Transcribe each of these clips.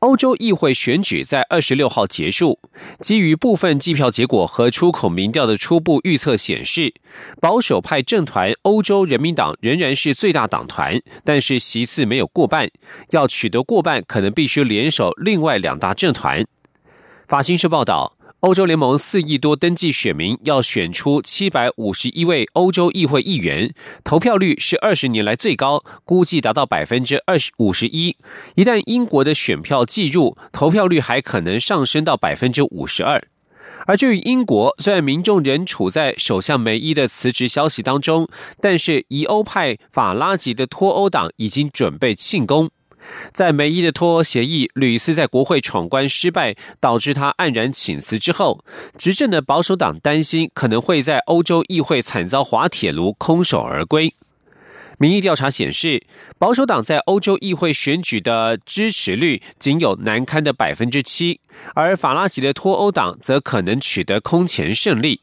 欧洲议会选举在二十六号结束。基于部分计票结果和出口民调的初步预测显示，保守派政团欧洲人民党仍然是最大党团，但是席次没有过半。要取得过半，可能必须联手另外两大政团。法新社报道。欧洲联盟四亿多登记选民要选出七百五十一位欧洲议会议员，投票率是二十年来最高，估计达到百分之二十五十一。一旦英国的选票计入，投票率还可能上升到百分之五十二。而至于英国，虽然民众仍处在首相梅伊的辞职消息当中，但是疑欧派法拉吉的脱欧党已经准备庆功。在梅伊的脱欧协议屡次在国会闯关失败，导致他黯然请辞之后，执政的保守党担心可能会在欧洲议会惨遭滑铁卢，空手而归。民意调查显示，保守党在欧洲议会选举的支持率仅有难堪的百分之七，而法拉吉的脱欧党则可能取得空前胜利。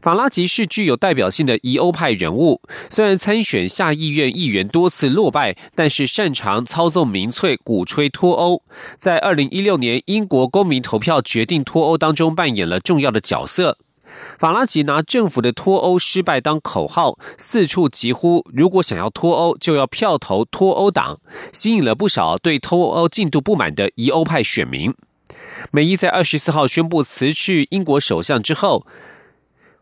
法拉吉是具有代表性的疑欧派人物，虽然参选下议院议员多次落败，但是擅长操纵民粹，鼓吹脱欧。在二零一六年英国公民投票决定脱欧当中扮演了重要的角色。法拉吉拿政府的脱欧失败当口号，四处疾呼：如果想要脱欧，就要票投脱欧党，吸引了不少对脱欧进度不满的疑欧派选民。梅伊在二十四号宣布辞去英国首相之后。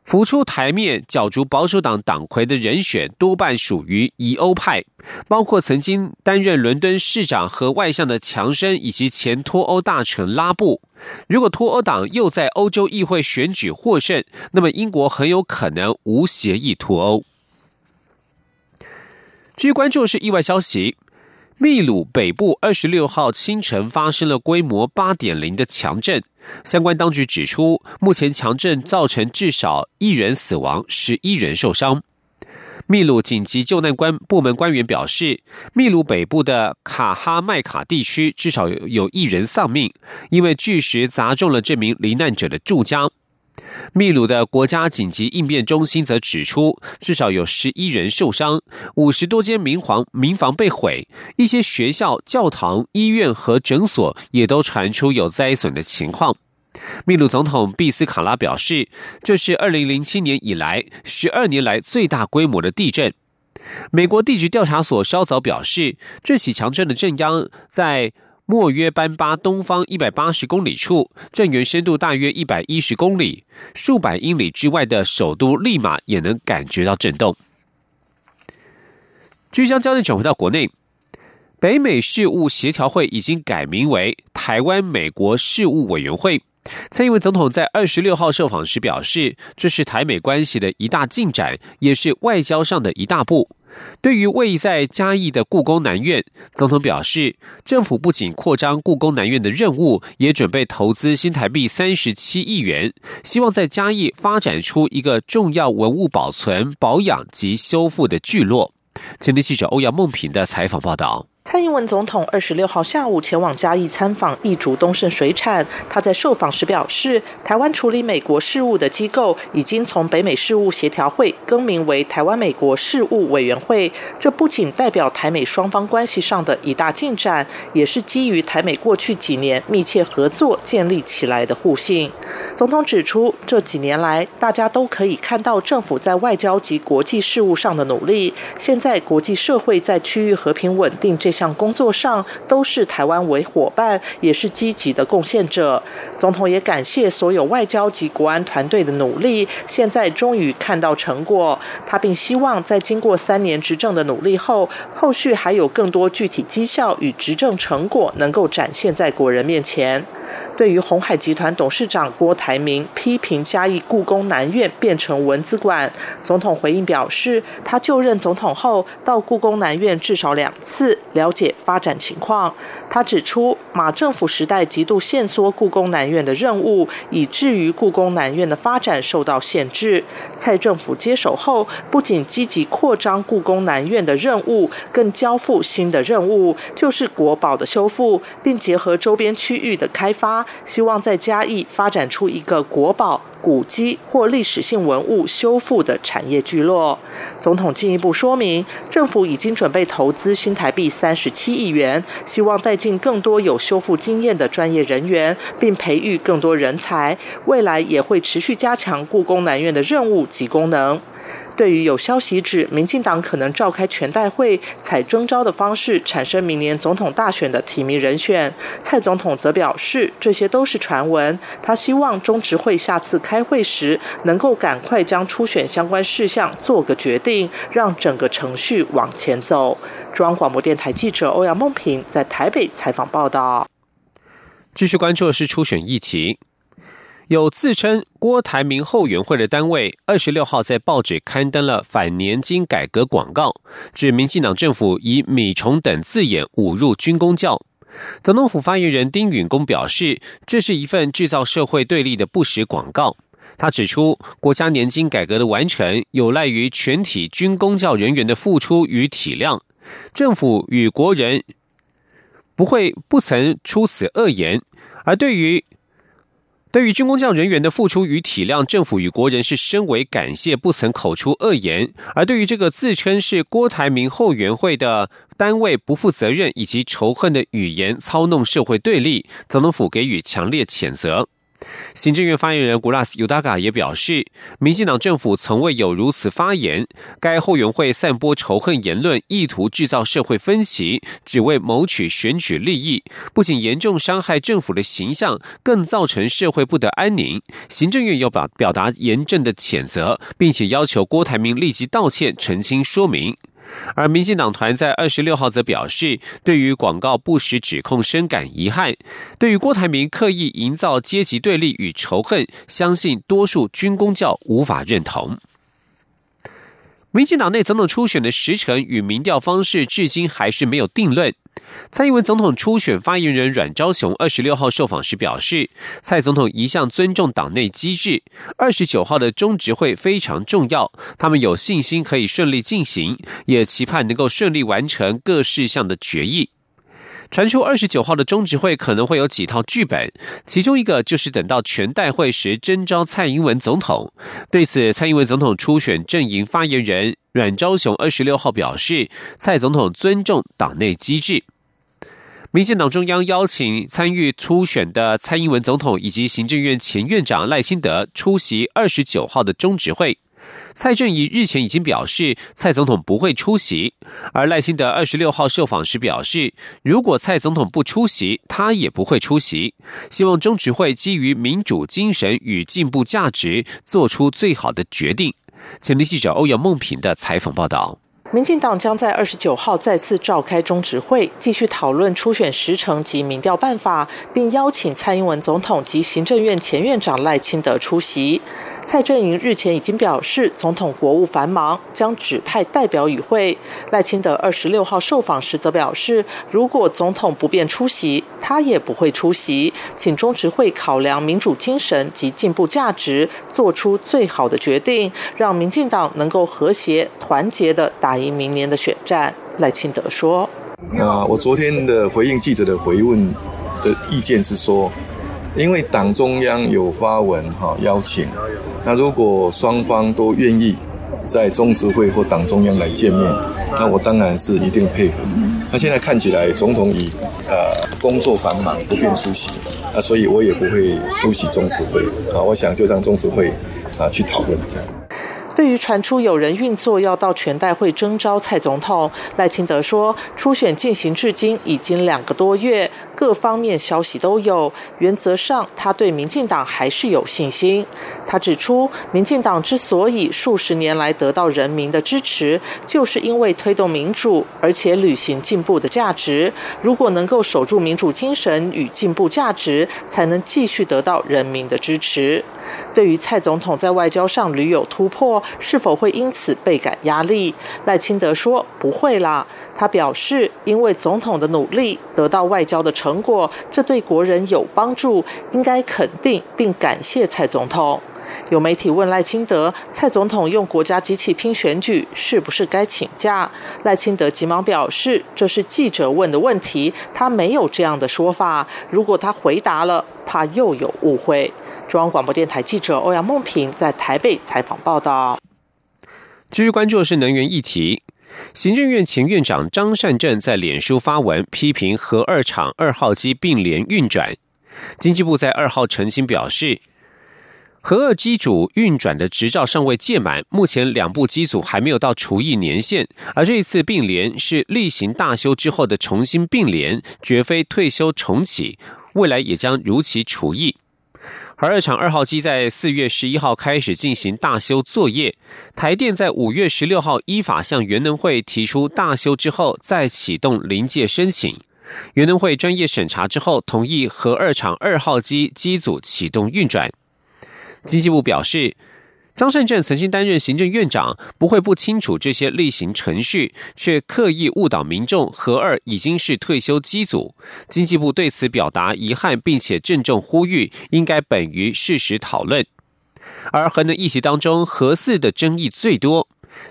浮出台面角逐保守党党魁的人选多半属于疑欧派，包括曾经担任伦敦市长和外相的强生，以及前脱欧大臣拉布。如果脱欧党又在欧洲议会选举获胜，那么英国很有可能无协议脱欧。至于关注是意外消息。秘鲁北部二十六号清晨发生了规模八点零的强震，相关当局指出，目前强震造成至少一人死亡，十一人受伤。秘鲁紧急救难官部门官员表示，秘鲁北部的卡哈麦卡地区至少有有一人丧命，因为巨石砸中了这名罹难者的住家。秘鲁的国家紧急应变中心则指出，至少有十一人受伤，五十多间民房民房被毁，一些学校、教堂、医院和诊所也都传出有灾损的情况。秘鲁总统毕斯卡拉表示，这是二零零七年以来十二年来最大规模的地震。美国地质调查所稍早表示，这起强震的震央在。莫约班巴东方一百八十公里处，震源深度大约一百一十公里，数百英里之外的首都利马也能感觉到震动。据将焦点转回到国内，北美事务协调会已经改名为台湾美国事务委员会。蔡英文总统在二十六号受访时表示，这是台美关系的一大进展，也是外交上的一大步。对于位在嘉义的故宫南院，总统表示，政府不仅扩张故宫南院的任务，也准备投资新台币三十七亿元，希望在嘉义发展出一个重要文物保存、保养及修复的聚落。前天记者欧阳梦平的采访报道。蔡英文总统二十六号下午前往嘉义参访义竹东盛水产。他在受访时表示，台湾处理美国事务的机构已经从北美事务协调会更名为台湾美国事务委员会。这不仅代表台美双方关系上的一大进展，也是基于台美过去几年密切合作建立起来的互信。总统指出，这几年来大家都可以看到政府在外交及国际事务上的努力。现在国际社会在区域和平稳定这项工作上都是台湾为伙伴，也是积极的贡献者。总统也感谢所有外交及国安团队的努力，现在终于看到成果。他并希望在经过三年执政的努力后，后续还有更多具体绩效与执政成果能够展现在国人面前。对于红海集团董事长郭台铭批评嘉义故宫南院变成文字馆，总统回应表示，他就任总统后到故宫南院至少两次，了解发展情况。他指出，马政府时代极度限缩故宫南院的任务，以至于故宫南院的发展受到限制。蔡政府接手后，不仅积极扩张故宫南院的任务，更交付新的任务，就是国宝的修复，并结合周边区域的开发，希望在嘉义发展出一个国宝。古迹或历史性文物修复的产业聚落，总统进一步说明，政府已经准备投资新台币三十七亿元，希望带进更多有修复经验的专业人员，并培育更多人才。未来也会持续加强故宫南院的任务及功能。对于有消息指民进党可能召开全代会，采征召的方式产生明年总统大选的提名人选，蔡总统则表示这些都是传闻。他希望中执会下次开会时能够赶快将初选相关事项做个决定，让整个程序往前走。中央广播电台记者欧阳梦平在台北采访报道。继续关注的是初选议题。有自称郭台铭后援会的单位，二十六号在报纸刊登了反年金改革广告，指民进党政府以米虫等字眼侮辱军工教。总统府发言人丁允恭表示，这是一份制造社会对立的不实广告。他指出，国家年金改革的完成有赖于全体军工教人员的付出与体谅，政府与国人不会不曾出此恶言，而对于。对于军工匠人员的付出与体谅，政府与国人是深为感谢，不曾口出恶言。而对于这个自称是郭台铭后援会的单位不负责任以及仇恨的语言，操弄社会对立，总统府给予强烈谴责。行政院发言人古拉斯尤达嘎也表示，民进党政府从未有如此发言。该后援会散播仇恨言论，意图制造社会分歧，只为谋取选举利益，不仅严重伤害政府的形象，更造成社会不得安宁。行政院要表表达严正的谴责，并且要求郭台铭立即道歉、澄清说明。而民进党团在二十六号则表示，对于广告不实指控深感遗憾，对于郭台铭刻意营造阶级对立与仇恨，相信多数军工教无法认同。民进党内总统初选的时程与民调方式，至今还是没有定论。蔡英文总统初选发言人阮昭雄二十六号受访时表示，蔡总统一向尊重党内机制，二十九号的中执会非常重要，他们有信心可以顺利进行，也期盼能够顺利完成各事项的决议。传出二十九号的中执会可能会有几套剧本，其中一个就是等到全代会时征召蔡英文总统。对此，蔡英文总统初选阵营发言人阮昭雄二十六号表示，蔡总统尊重党内机制。民进党中央邀请参与初选的蔡英文总统以及行政院前院长赖清德出席二十九号的中执会。蔡正宜日前已经表示，蔡总统不会出席。而赖清德二十六号受访时表示，如果蔡总统不出席，他也不会出席。希望中执会基于民主精神与进步价值，做出最好的决定。前天记者欧阳梦平的采访报道。民进党将在二十九号再次召开中执会，继续讨论初选时程及民调办法，并邀请蔡英文总统及行政院前院长赖清德出席。蔡正营日前已经表示，总统国务繁忙，将指派代表与会。赖清德二十六号受访时则表示，如果总统不便出席，他也不会出席，请中执会考量民主精神及进步价值，做出最好的决定，让民进党能够和谐团结的打赢明年的选战。赖清德说：“啊，我昨天的回应记者的回问的意见是说，因为党中央有发文哈邀请。”那如果双方都愿意在中执会或党中央来见面，那我当然是一定配合。那现在看起来总统已呃工作繁忙不便出席，那所以我也不会出席中执会啊。我想就让中执会啊去讨论这样。对于传出有人运作要到全代会征召蔡总统，赖清德说，初选进行至今已经两个多月，各方面消息都有，原则上他对民进党还是有信心。他指出，民进党之所以数十年来得到人民的支持，就是因为推动民主，而且履行进步的价值。如果能够守住民主精神与进步价值，才能继续得到人民的支持。对于蔡总统在外交上屡有突破，是否会因此倍感压力？赖清德说不会啦。他表示，因为总统的努力得到外交的成果，这对国人有帮助，应该肯定并感谢蔡总统。有媒体问赖清德，蔡总统用国家机器拼选举，是不是该请假？赖清德急忙表示，这是记者问的问题，他没有这样的说法。如果他回答了，怕又有误会。中央广播电台记者欧阳梦平在台北采访报道。继续关注的是能源议题。行政院前院长张善政在脸书发文批评核二厂二号机并联运转。经济部在二号澄清表示，核二机组运转的执照尚未届满，目前两部机组还没有到除役年限，而这一次并联是例行大修之后的重新并联，绝非退休重启，未来也将如期除役。核二厂二号机在四月十一号开始进行大修作业，台电在五月十六号依法向原能会提出大修之后再启动临界申请，原能会专业审查之后同意核二厂二号机机组启动运转。经济部表示。张善政曾经担任行政院长，不会不清楚这些例行程序，却刻意误导民众。核二已经是退休机组，经济部对此表达遗憾，并且郑重呼吁，应该本于事实讨论。而核能议题当中，核四的争议最多。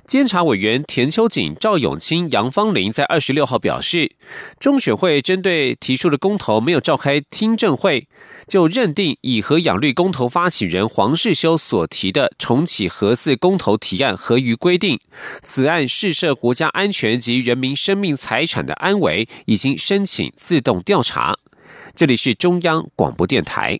监察委员田秋瑾、赵永清、杨芳玲在二十六号表示，中选会针对提出的公投没有召开听证会，就认定以核养绿公投发起人黄世修所提的重启核四公投提案合于规定，此案试涉国家安全及人民生命财产的安危，已经申请自动调查。这里是中央广播电台。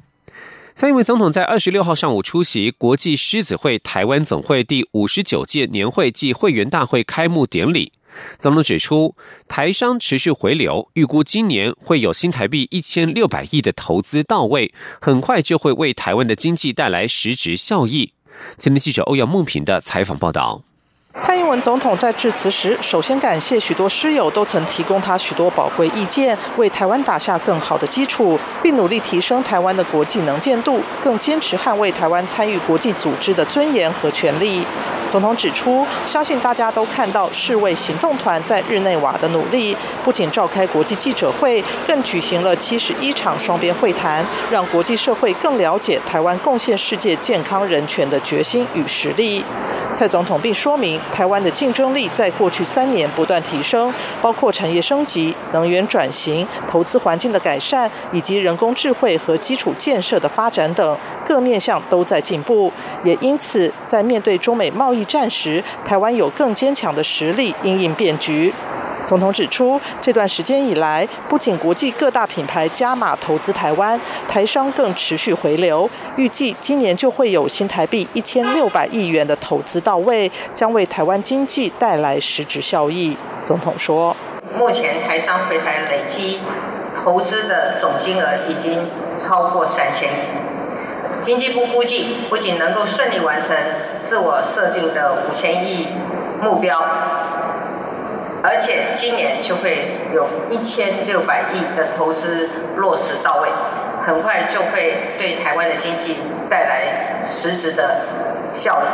蔡英文总统在二十六号上午出席国际狮子会台湾总会第五十九届年会暨会员大会开幕典礼。总统指出，台商持续回流，预估今年会有新台币一千六百亿的投资到位，很快就会为台湾的经济带来实质效益。今天记者欧阳梦平的采访报道。蔡英文总统在致辞时，首先感谢许多师友都曾提供他许多宝贵意见，为台湾打下更好的基础，并努力提升台湾的国际能见度，更坚持捍卫台湾参与国际组织的尊严和权利。总统指出，相信大家都看到世卫行动团在日内瓦的努力，不仅召开国际记者会，更举行了七十一场双边会谈，让国际社会更了解台湾贡献世界健康人权的决心与实力。蔡总统并说明，台湾的竞争力在过去三年不断提升，包括产业升级、能源转型、投资环境的改善，以及人工智慧和基础建设的发展等各面向都在进步。也因此，在面对中美贸易战时，台湾有更坚强的实力应应变局。总统指出，这段时间以来，不仅国际各大品牌加码投资台湾，台商更持续回流。预计今年就会有新台币一千六百亿元的投资到位，将为台湾经济带来实质效益。总统说：“目前台商回台累积投资的总金额已经超过三千亿。经济部估计，不仅能够顺利完成自我设定的五千亿目标。”而且今年就会有一千六百亿的投资落实到位，很快就会对台湾的经济带来实质的效益。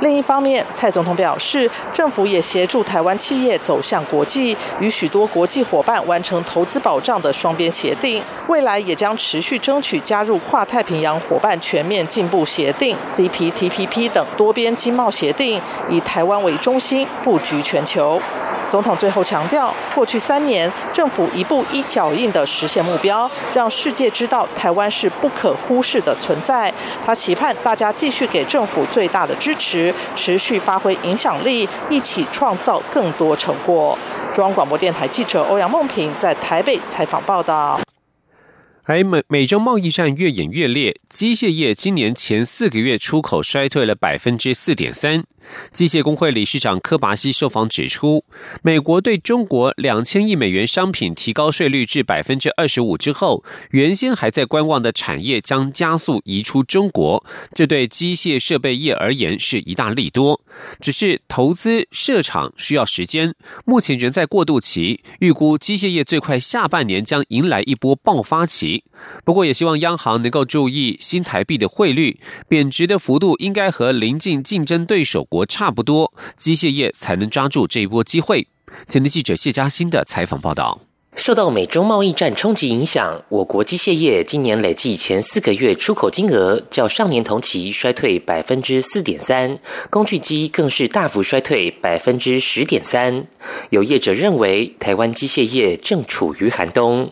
另一方面，蔡总统表示，政府也协助台湾企业走向国际，与许多国际伙伴完成投资保障的双边协定，未来也将持续争取加入跨太平洋伙伴全面进步协定 （CPTPP） 等多边经贸协定，以台湾为中心布局全球。总统最后强调，过去三年政府一步一脚印的实现目标，让世界知道台湾是不可忽视的存在。他期盼大家继续给政府最大的支持，持续发挥影响力，一起创造更多成果。中央广播电台记者欧阳梦平在台北采访报道。而美美中贸易战越演越烈，机械业今年前四个月出口衰退了百分之四点三。机械工会理事长科巴西受访指出，美国对中国两千亿美元商品提高税率至百分之二十五之后，原先还在观望的产业将加速移出中国，这对机械设备业而言是一大利多。只是投资设厂需要时间，目前仍在过渡期，预估机械业最快下半年将迎来一波爆发期。不过，也希望央行能够注意新台币的汇率贬值的幅度，应该和邻近竞争对手国差不多，机械业才能抓住这一波机会。前的记者谢嘉欣的采访报道。受到美中贸易战冲击影响，我国机械业今年累计前四个月出口金额较上年同期衰退百分之四点三，工具机更是大幅衰退百分之十点三。有业者认为，台湾机械业正处于寒冬。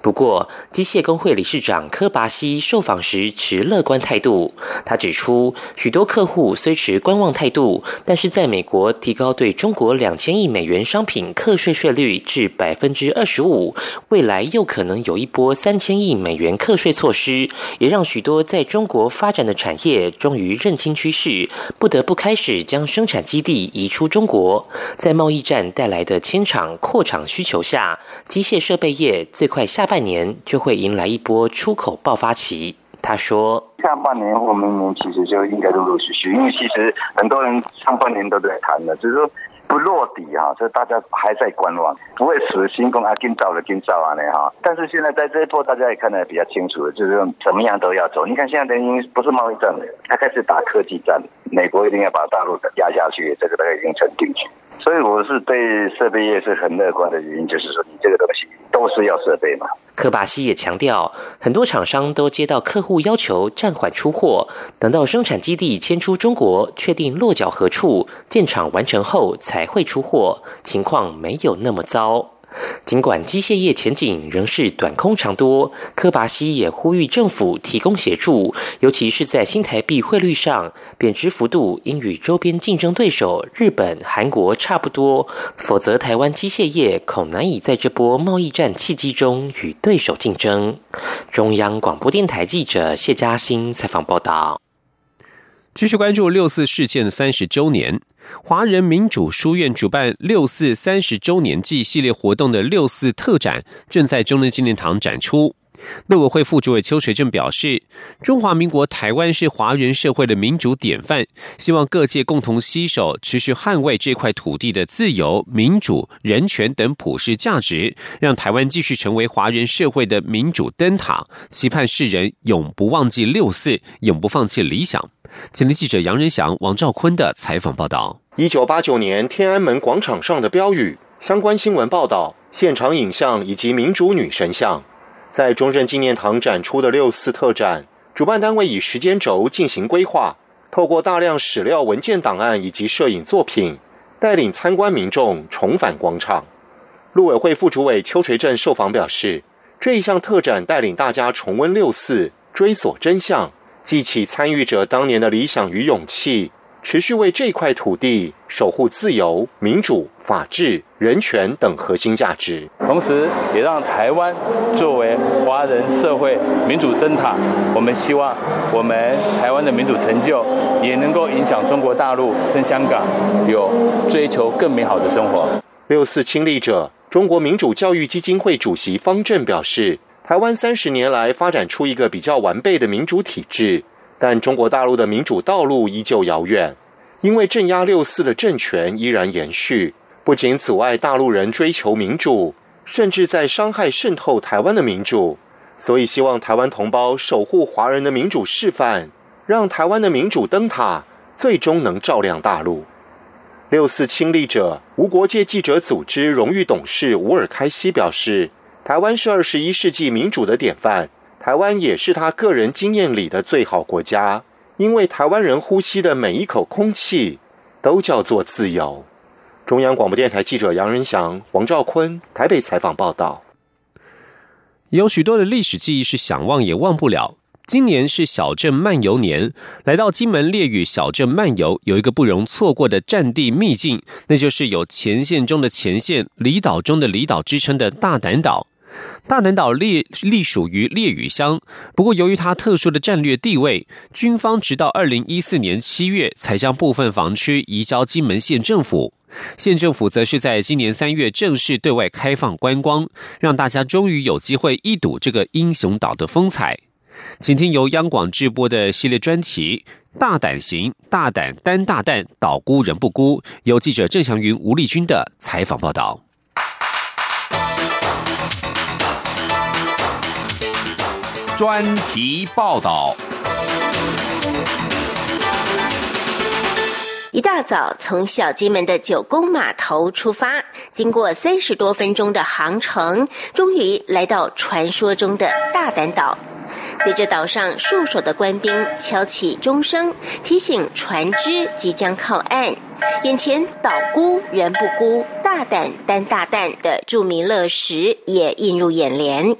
不过，机械工会理事长柯拔西受访时持乐观态度。他指出，许多客户虽持观望态度，但是在美国提高对中国两千亿美元商品课税税率至百分之二十。五，未来又可能有一波三千亿美元课税措施，也让许多在中国发展的产业终于认清趋势，不得不开始将生产基地移出中国。在贸易战带来的迁厂扩厂需求下，机械设备业最快下半年就会迎来一波出口爆发期。他说：“下半年或明年其实就应该陆陆续续，因为其实很多人上半年都在谈了，就是说。”不落地哈，这大家还在观望，不会死心工啊，今早了今早啊呢哈。但是现在在这一波，大家也看得比较清楚了，就是怎么样都要走。你看现在等于不是贸易战了，他开始打科技战，美国一定要把大陆压下去，这个大概已经成定局。所以我是对设备业是很乐观的原因，就是说你这个东西都是要设备嘛。科巴西也强调，很多厂商都接到客户要求暂缓出货，等到生产基地迁出中国，确定落脚何处，建厂完成后才会出货，情况没有那么糟。尽管机械业前景仍是短空长多，科巴西也呼吁政府提供协助，尤其是在新台币汇率上，贬值幅度应与周边竞争对手日本、韩国差不多，否则台湾机械业恐难以在这波贸易战契机中与对手竞争。中央广播电台记者谢嘉欣采访报道。继续关注六四事件三十周年，华人民主书院主办六四三十周年暨系列活动的六四特展正在中正纪念堂展出。陆委会副主委邱垂正表示，中华民国台湾是华人社会的民主典范，希望各界共同携手，持续捍卫这块土地的自由、民主、人权等普世价值，让台湾继续成为华人社会的民主灯塔。期盼世人永不忘记六四，永不放弃理想。前天记者杨仁祥、王兆坤的采访报道：一九八九年天安门广场上的标语、相关新闻报道、现场影像以及民主女神像。在中正纪念堂展出的六四特展，主办单位以时间轴进行规划，透过大量史料文件档案以及摄影作品，带领参观民众重返广场。陆委会副主委邱垂正受访表示，这一项特展带领大家重温六四，追索真相，记起参与者当年的理想与勇气。持续为这块土地守护自由、民主、法治、人权等核心价值，同时也让台湾作为华人社会民主灯塔，我们希望我们台湾的民主成就也能够影响中国大陆跟香港，有追求更美好的生活。六四亲历者、中国民主教育基金会主席方正表示，台湾三十年来发展出一个比较完备的民主体制。但中国大陆的民主道路依旧遥远，因为镇压六四的政权依然延续，不仅阻碍大陆人追求民主，甚至在伤害渗透台湾的民主。所以，希望台湾同胞守护华人的民主示范，让台湾的民主灯塔最终能照亮大陆。六四亲历者无国界记者组织荣誉董事吴尔开西表示，台湾是二十一世纪民主的典范，台湾也是他个人经验里的最好国家，因为台湾人呼吸的每一口空气都叫做自由。中央广播电台记者杨仁祥、王兆坤台北采访报道。有许多的历史记忆是想忘也忘不了。今年是小镇漫游年，来到金门烈屿小镇漫游，有一个不容错过的战地秘境，那就是有前线中的前线、离岛中的离岛之称的大胆岛。大南岛隶隶属于烈屿乡，不过由于它特殊的战略地位，军方直到二零一四年七月才将部分房区移交金门县政府。县政府则是在今年三月正式对外开放观光，让大家终于有机会一睹这个英雄岛的风采。请听由央广直播的系列专题《大胆行，大胆担大担，岛孤人不孤》，由记者郑祥云、吴丽君的采访报道。专题报道。一大早从小金门的九宫码头出发，经过三十多分钟的航程，终于来到传说中的大胆岛。随着岛上戍守的官兵敲起钟声，提醒船只即将靠岸。眼前“岛孤人不孤，大胆担大担”的著名乐石也映入眼帘。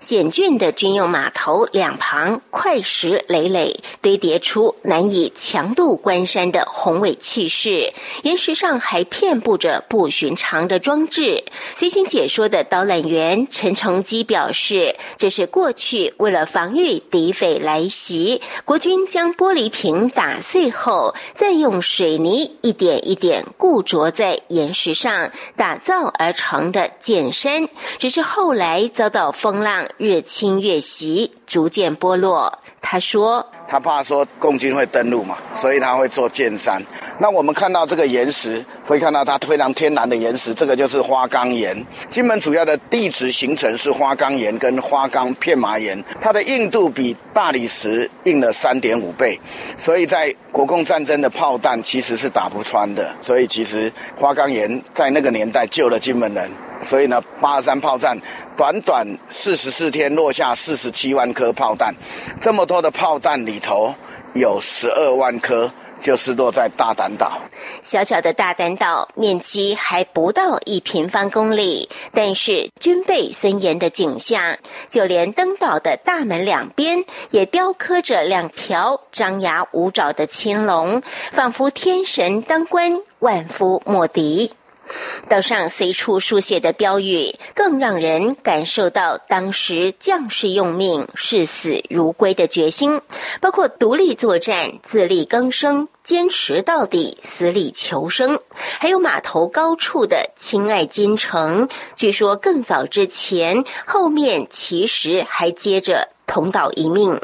险峻的军用码头两旁，块石累累，堆叠出难以强渡关山的宏伟气势。岩石上还遍布着不寻常的装置。随行解说的导览员陈崇基表示，这是过去为了防御敌匪来袭，国军将玻璃瓶打碎后，再用水泥一点。点一点固着在岩石上打造而成的剑山，只是后来遭到风浪日侵月袭，逐渐剥落。他说。他怕说共军会登陆嘛，所以他会做剑山。那我们看到这个岩石，会看到它非常天然的岩石，这个就是花岗岩。金门主要的地质形成是花岗岩跟花岗片麻岩，它的硬度比大理石硬了三点五倍，所以在国共战争的炮弹其实是打不穿的。所以其实花岗岩在那个年代救了金门人。所以呢，八二三炮战短短四十四天落下四十七万颗炮弹，这么多的炮弹里头，有十二万颗就是落在大胆岛。小小的大胆岛面积还不到一平方公里，但是军备森严的景象，就连登岛的大门两边也雕刻着两条张牙舞爪的青龙，仿佛天神当官，万夫莫敌。岛上随处书写的标语，更让人感受到当时将士用命、视死如归的决心，包括独立作战、自力更生、坚持到底、死里求生，还有码头高处的“亲爱金城”。据说更早之前，后面其实还接着“同岛一命”。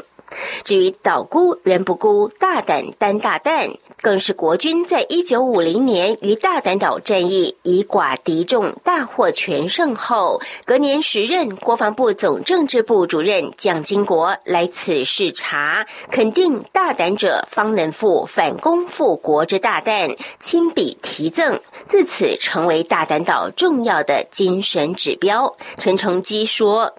至于岛孤人不孤，大胆担大担，更是国军在一九五零年于大胆岛战役以寡敌众，大获全胜后，隔年时任国防部总政治部主任蒋经国来此视察，肯定大胆者方能负反攻复国之大担，亲笔题赠，自此成为大胆岛重要的精神指标。陈崇基说。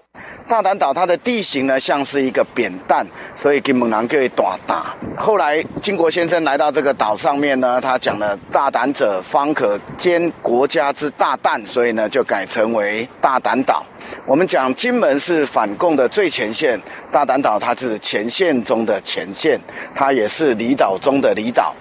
大胆岛它的地形呢，像是一个扁担，所以金门人可以大打。后来金国先生来到这个岛上面呢，他讲了“大胆者方可兼国家之大担”，所以呢就改成为大胆岛。我们讲金门是反共的最前线，大胆岛它是前线中的前线，它也是离岛中的离岛。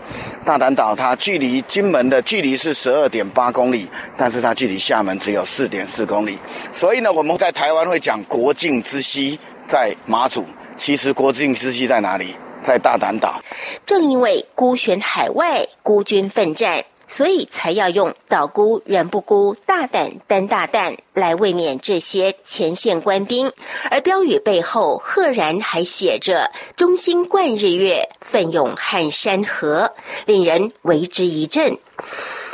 大胆岛它距离金门的距离是十二点八公里，但是它距离厦门只有四点四公里。所以呢，我们在台湾会讲国境之西在马祖，其实国境之西在哪里？在大胆岛。正因为孤悬海外，孤军奋战。所以才要用“岛孤人不孤，大胆担大担”来卫冕这些前线官兵，而标语背后赫然还写着“忠心贯日月，奋勇撼山河”，令人为之一振。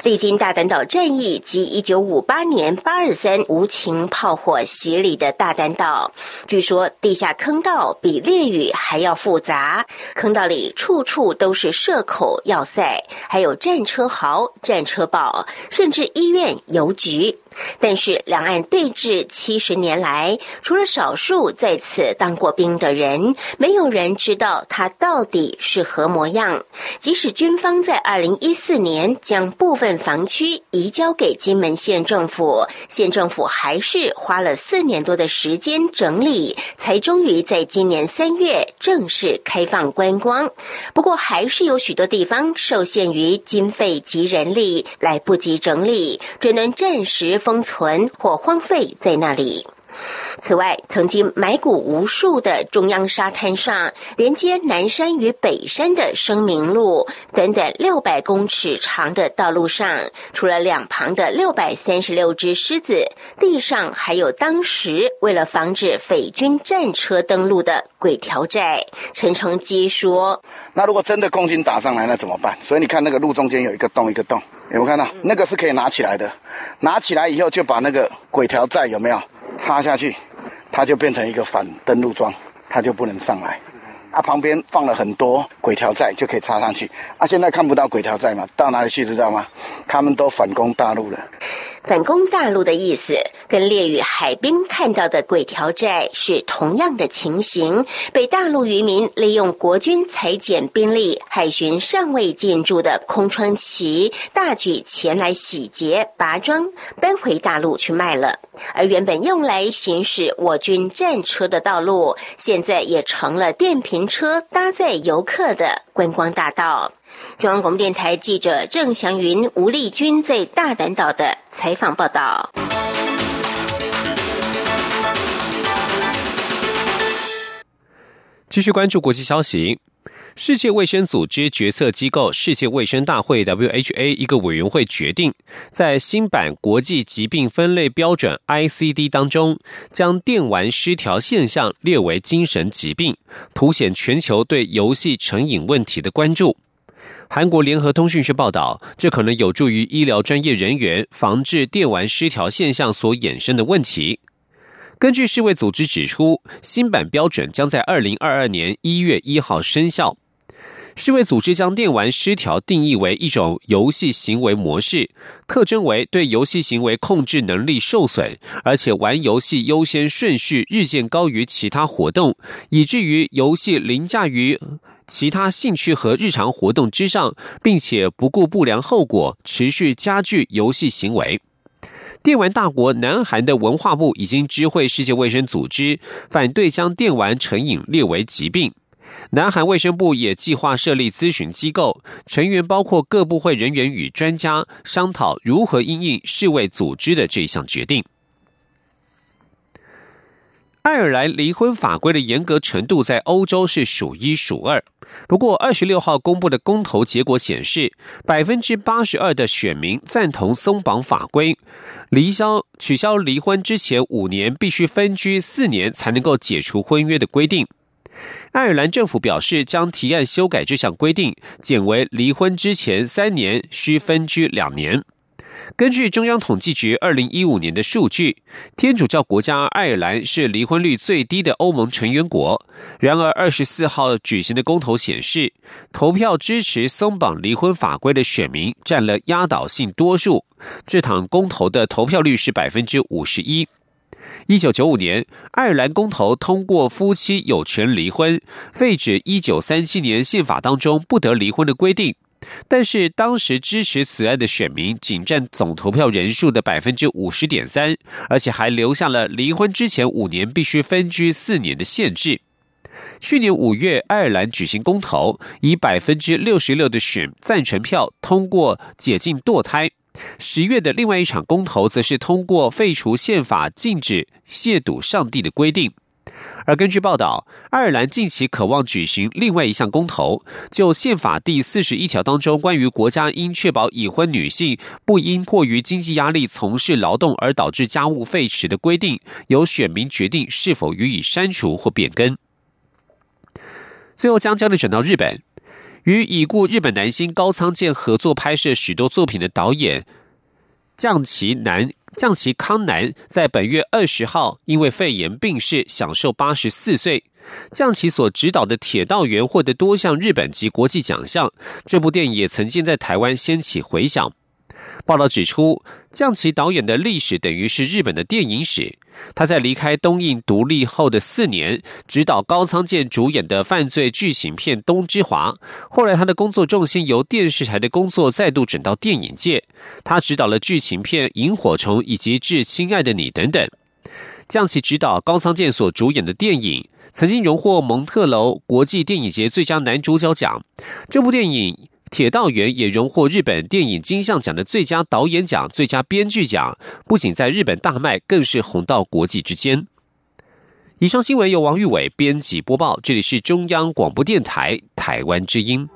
历经大胆岛战役及一九五八年八二三无情炮火洗礼的大胆岛，据说地下坑道比炼狱还要复杂，坑道里处处都是射口要塞，还有战车壕、战车堡，甚至医院、邮局。但是，两岸对峙七十年来，除了少数在此当过兵的人，没有人知道它到底是何模样。即使军方在二零一四年将部分防区移交给金门县政府，县政府还是花了四年多的时间整理，才终于在今年三月正式开放观光。不过，还是有许多地方受限于经费及人力，来不及整理，只能暂时。封封存或荒废在那里。此外，曾经埋骨无数的中央沙滩上，连接南山与北山的生明路，短短六百公尺长的道路上，除了两旁的六百三十六只狮子，地上还有当时为了防止匪军战车登陆的鬼条寨。陈成基说：“那如果真的共军打上来，那怎么办？所以你看，那个路中间有一个洞，一个洞，有没有看到？那个是可以拿起来的，拿起来以后就把那个鬼条寨有没有？”插下去，它就变成一个反登陆桩，它就不能上来。啊，旁边放了很多鬼条寨，就可以插上去。啊，现在看不到鬼条寨嘛？到哪里去知道吗？他们都反攻大陆了。反攻大陆的意思，跟列屿海滨看到的鬼条寨是同样的情形，被大陆渔民利用国军裁减兵力、海巡尚未进驻的空窗期，大举前来洗劫、拔桩，搬回大陆去卖了。而原本用来行驶我军战车的道路，现在也成了电瓶车搭载游客的观光大道。中央广播电台记者郑祥云、吴丽君在大胆岛的采访报道。继续关注国际消息，世界卫生组织决策机构世界卫生大会 （WHA） 一个委员会决定，在新版国际疾病分类标准 （ICD） 当中，将电玩失调现象列为精神疾病，凸显全球对游戏成瘾问题的关注。韩国联合通讯社报道，这可能有助于医疗专业人员防治电玩失调现象所衍生的问题。根据世卫组织指出，新版标准将在二零二二年一月一号生效。世卫组织将电玩失调定义为一种游戏行为模式，特征为对游戏行为控制能力受损，而且玩游戏优先顺序日渐高于其他活动，以至于游戏凌驾于。其他兴趣和日常活动之上，并且不顾不良后果，持续加剧游戏行为。电玩大国南韩的文化部已经知会世界卫生组织，反对将电玩成瘾列为疾病。南韩卫生部也计划设立咨询机构，成员包括各部会人员与专家，商讨如何应应世卫组织的这项决定。爱尔兰离婚法规的严格程度在欧洲是数一数二。不过，二十六号公布的公投结果显示，百分之八十二的选民赞同松绑法规，离消取消离婚之前五年必须分居四年才能够解除婚约的规定。爱尔兰政府表示，将提案修改这项规定，减为离婚之前三年需分居两年。根据中央统计局二零一五年的数据，天主教国家爱尔兰是离婚率最低的欧盟成员国。然而，二十四号举行的公投显示，投票支持松绑离婚法规的选民占了压倒性多数。这场公投的投票率是百分之五十一。一九九五年，爱尔兰公投通过夫妻有权离婚，废止一九三七年宪法当中不得离婚的规定。但是当时支持此案的选民仅占总投票人数的百分之五十点三，而且还留下了离婚之前五年必须分居四年的限制。去年五月，爱尔兰举行公投，以百分之六十六的选赞成票通过解禁堕胎。十月的另外一场公投，则是通过废除宪法禁止亵渎上帝的规定。而根据报道，爱尔兰近期渴望举行另外一项公投，就宪法第四十一条当中关于国家应确保已婚女性不因迫于经济压力从事劳动而导致家务废弛的规定，由选民决定是否予以删除或变更。最后将焦点转到日本。与已故日本男星高仓健合作拍摄许多作品的导演降旗南。降崎康南在本月二十号因为肺炎病逝，享受八十四岁。降崎所指导的《铁道员》获得多项日本及国际奖项，这部电影也曾经在台湾掀起回响。报道指出，降崎导演的历史等于是日本的电影史。他在离开东映独立后的四年，执导高仓健主演的犯罪剧情片《东之华》。后来，他的工作重心由电视台的工作再度转到电影界。他执导了剧情片《萤火虫》以及《致亲爱的你》等等。将其执导高仓健所主演的电影，曾经荣获蒙特楼国际电影节最佳男主角奖。这部电影。《铁道员》也荣获日本电影金像奖的最佳导演奖、最佳编剧奖，不仅在日本大卖，更是红到国际之间。以上新闻由王玉伟编辑播报，这里是中央广播电台台湾之音。